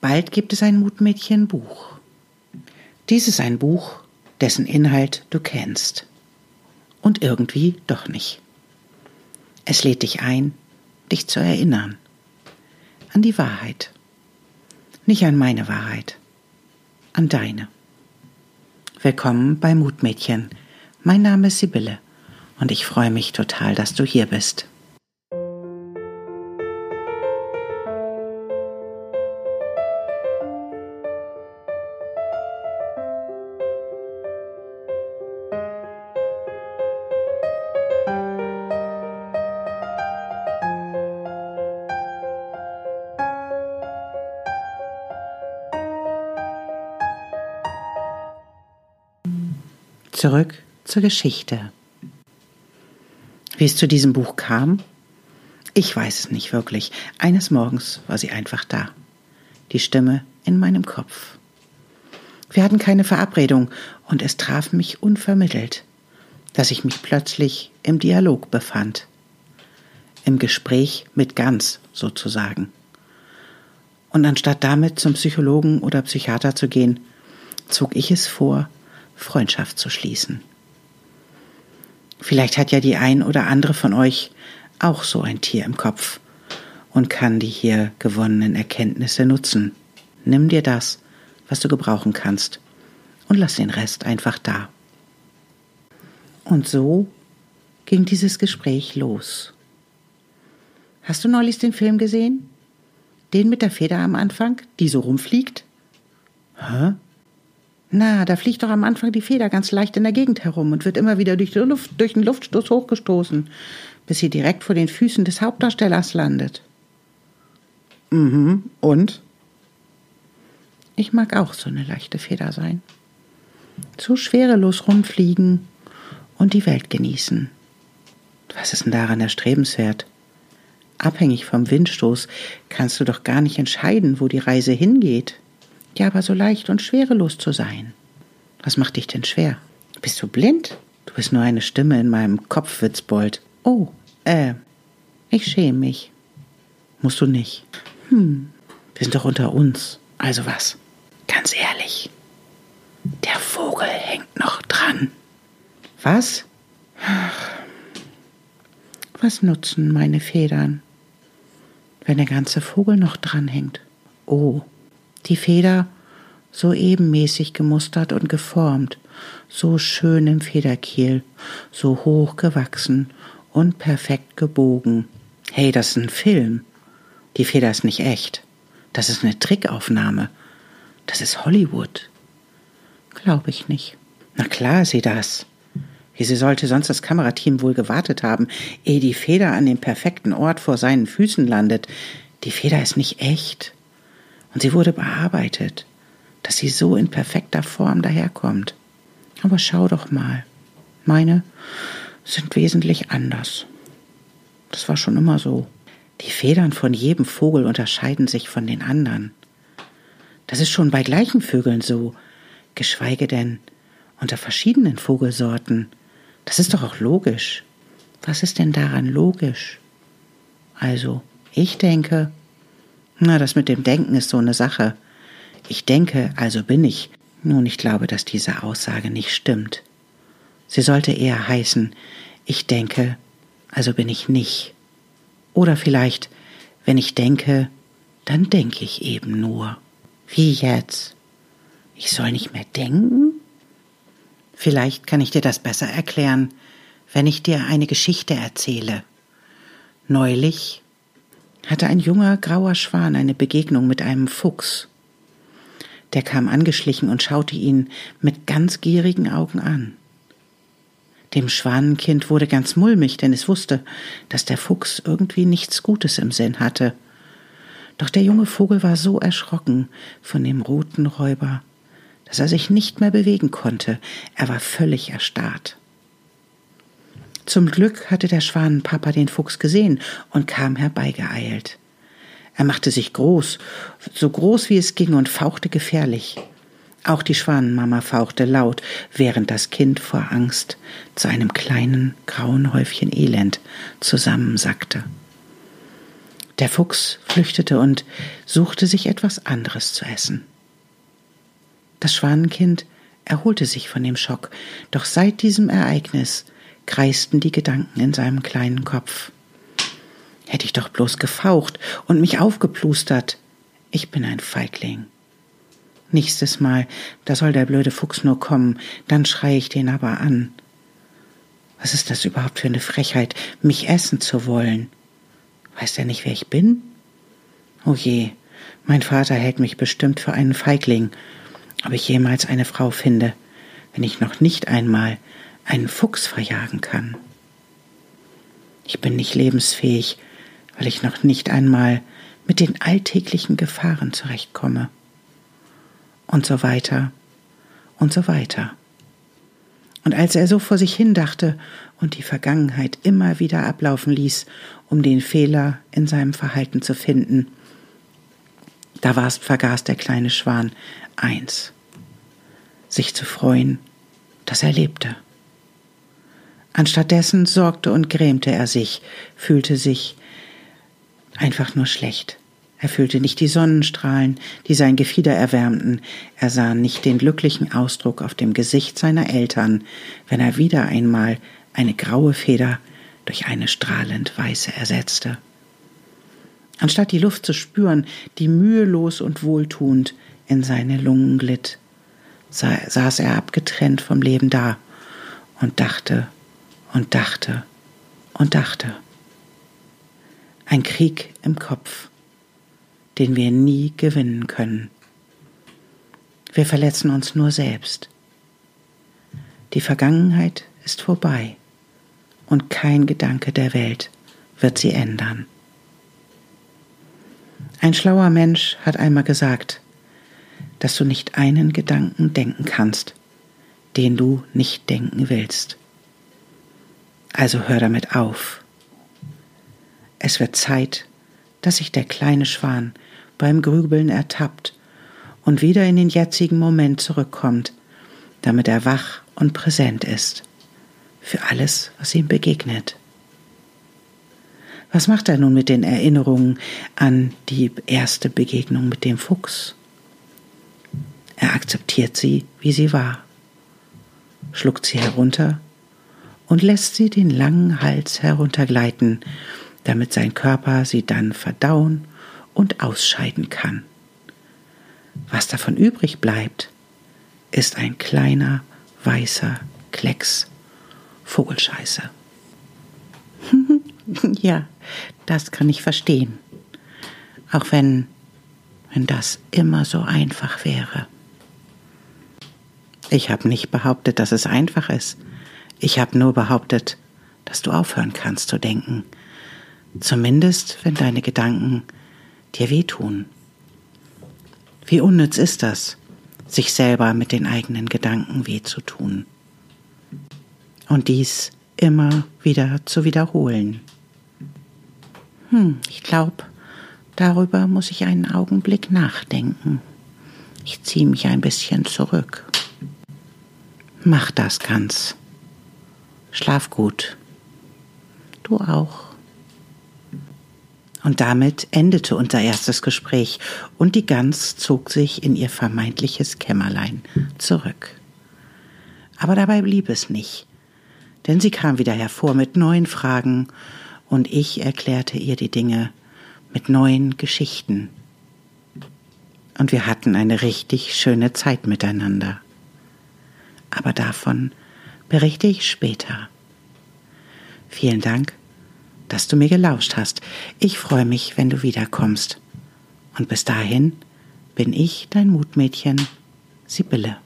Bald gibt es ein Mutmädchen-Buch. Dies ist ein Buch, dessen Inhalt du kennst. Und irgendwie doch nicht. Es lädt dich ein, dich zu erinnern. An die Wahrheit. Nicht an meine Wahrheit, an deine. Willkommen bei Mutmädchen. Mein Name ist Sibylle und ich freue mich total, dass du hier bist. Zurück zur Geschichte. Wie es zu diesem Buch kam? Ich weiß es nicht wirklich. Eines Morgens war sie einfach da. Die Stimme in meinem Kopf. Wir hatten keine Verabredung und es traf mich unvermittelt, dass ich mich plötzlich im Dialog befand. Im Gespräch mit ganz sozusagen. Und anstatt damit zum Psychologen oder Psychiater zu gehen, zog ich es vor, Freundschaft zu schließen. Vielleicht hat ja die ein oder andere von euch auch so ein Tier im Kopf und kann die hier gewonnenen Erkenntnisse nutzen. Nimm dir das, was du gebrauchen kannst, und lass den Rest einfach da. Und so ging dieses Gespräch los. Hast du neulich den Film gesehen? Den mit der Feder am Anfang, die so rumfliegt? Hä? Na, da fliegt doch am Anfang die Feder ganz leicht in der Gegend herum und wird immer wieder durch, Luft, durch den Luftstoß hochgestoßen, bis sie direkt vor den Füßen des Hauptdarstellers landet. Mhm, und? Ich mag auch so eine leichte Feder sein. So schwerelos rumfliegen und die Welt genießen. Was ist denn daran erstrebenswert? Abhängig vom Windstoß kannst du doch gar nicht entscheiden, wo die Reise hingeht. Ja, aber so leicht und schwerelos zu sein. Was macht dich denn schwer? Bist du blind? Du bist nur eine Stimme in meinem Kopf, Witzbold. Oh, äh, ich schäme mich. Musst du nicht. Hm, wir sind doch unter uns. Also was? Ganz ehrlich. Der Vogel hängt noch dran. Was? Ach, was nutzen meine Federn, wenn der ganze Vogel noch dran hängt? Oh, die Feder so ebenmäßig gemustert und geformt, so schön im Federkiel, so hoch gewachsen und perfekt gebogen. Hey, das ist ein Film. Die Feder ist nicht echt. Das ist eine Trickaufnahme. Das ist Hollywood. Glaube ich nicht. Na klar ist sie das. Wie sie sollte sonst das Kamerateam wohl gewartet haben, ehe die Feder an dem perfekten Ort vor seinen Füßen landet. Die Feder ist nicht echt. Und sie wurde bearbeitet, dass sie so in perfekter Form daherkommt. Aber schau doch mal. Meine sind wesentlich anders. Das war schon immer so. Die Federn von jedem Vogel unterscheiden sich von den anderen. Das ist schon bei gleichen Vögeln so, geschweige denn unter verschiedenen Vogelsorten. Das ist doch auch logisch. Was ist denn daran logisch? Also, ich denke, na, das mit dem Denken ist so eine Sache. Ich denke, also bin ich. Nun, ich glaube, dass diese Aussage nicht stimmt. Sie sollte eher heißen, ich denke, also bin ich nicht. Oder vielleicht, wenn ich denke, dann denke ich eben nur. Wie jetzt? Ich soll nicht mehr denken? Vielleicht kann ich dir das besser erklären, wenn ich dir eine Geschichte erzähle. Neulich hatte ein junger grauer Schwan eine Begegnung mit einem Fuchs. Der kam angeschlichen und schaute ihn mit ganz gierigen Augen an. Dem Schwanenkind wurde ganz mulmig, denn es wusste, dass der Fuchs irgendwie nichts Gutes im Sinn hatte. Doch der junge Vogel war so erschrocken von dem roten Räuber, dass er sich nicht mehr bewegen konnte, er war völlig erstarrt. Zum Glück hatte der Schwanenpapa den Fuchs gesehen und kam herbeigeeilt. Er machte sich groß, so groß wie es ging und fauchte gefährlich. Auch die Schwanenmama fauchte laut, während das Kind vor Angst zu einem kleinen grauen Häufchen Elend zusammensackte. Der Fuchs flüchtete und suchte sich etwas anderes zu essen. Das Schwanenkind erholte sich von dem Schock, doch seit diesem Ereignis kreisten die Gedanken in seinem kleinen Kopf. Hätte ich doch bloß gefaucht und mich aufgeplustert. Ich bin ein Feigling. Nächstes Mal, da soll der blöde Fuchs nur kommen, dann schrei ich den aber an. Was ist das überhaupt für eine Frechheit, mich essen zu wollen? Weiß er nicht, wer ich bin? Oh je, mein Vater hält mich bestimmt für einen Feigling, ob ich jemals eine Frau finde, wenn ich noch nicht einmal einen Fuchs verjagen kann. Ich bin nicht lebensfähig, weil ich noch nicht einmal mit den alltäglichen Gefahren zurechtkomme. Und so weiter und so weiter. Und als er so vor sich hin dachte und die Vergangenheit immer wieder ablaufen ließ, um den Fehler in seinem Verhalten zu finden, da war's vergaß der kleine Schwan eins, sich zu freuen, dass er lebte. Anstattdessen sorgte und grämte er sich, fühlte sich einfach nur schlecht. Er fühlte nicht die Sonnenstrahlen, die sein Gefieder erwärmten, er sah nicht den glücklichen Ausdruck auf dem Gesicht seiner Eltern, wenn er wieder einmal eine graue Feder durch eine strahlend weiße ersetzte. Anstatt die Luft zu spüren, die mühelos und wohltuend in seine Lungen glitt, saß er abgetrennt vom Leben da und dachte und dachte und dachte. Ein Krieg im Kopf, den wir nie gewinnen können. Wir verletzen uns nur selbst. Die Vergangenheit ist vorbei und kein Gedanke der Welt wird sie ändern. Ein schlauer Mensch hat einmal gesagt, dass du nicht einen Gedanken denken kannst, den du nicht denken willst. Also hör damit auf. Es wird Zeit, dass sich der kleine Schwan beim Grübeln ertappt und wieder in den jetzigen Moment zurückkommt, damit er wach und präsent ist für alles, was ihm begegnet. Was macht er nun mit den Erinnerungen an die erste Begegnung mit dem Fuchs? Er akzeptiert sie, wie sie war, schluckt sie herunter und lässt sie den langen Hals heruntergleiten, damit sein Körper sie dann verdauen und ausscheiden kann. Was davon übrig bleibt, ist ein kleiner weißer Klecks Vogelscheiße. ja, das kann ich verstehen. Auch wenn, wenn das immer so einfach wäre. Ich habe nicht behauptet, dass es einfach ist. Ich habe nur behauptet, dass du aufhören kannst zu denken. Zumindest, wenn deine Gedanken dir wehtun. Wie unnütz ist das, sich selber mit den eigenen Gedanken weh zu tun. Und dies immer wieder zu wiederholen. Hm, ich glaube, darüber muss ich einen Augenblick nachdenken. Ich ziehe mich ein bisschen zurück. Mach das ganz. Schlaf gut. Du auch. Und damit endete unser erstes Gespräch und die Gans zog sich in ihr vermeintliches Kämmerlein zurück. Aber dabei blieb es nicht, denn sie kam wieder hervor mit neuen Fragen und ich erklärte ihr die Dinge mit neuen Geschichten. Und wir hatten eine richtig schöne Zeit miteinander. Aber davon berichte ich später. Vielen Dank, dass du mir gelauscht hast. Ich freue mich, wenn du wiederkommst. Und bis dahin bin ich dein Mutmädchen, Sibylle.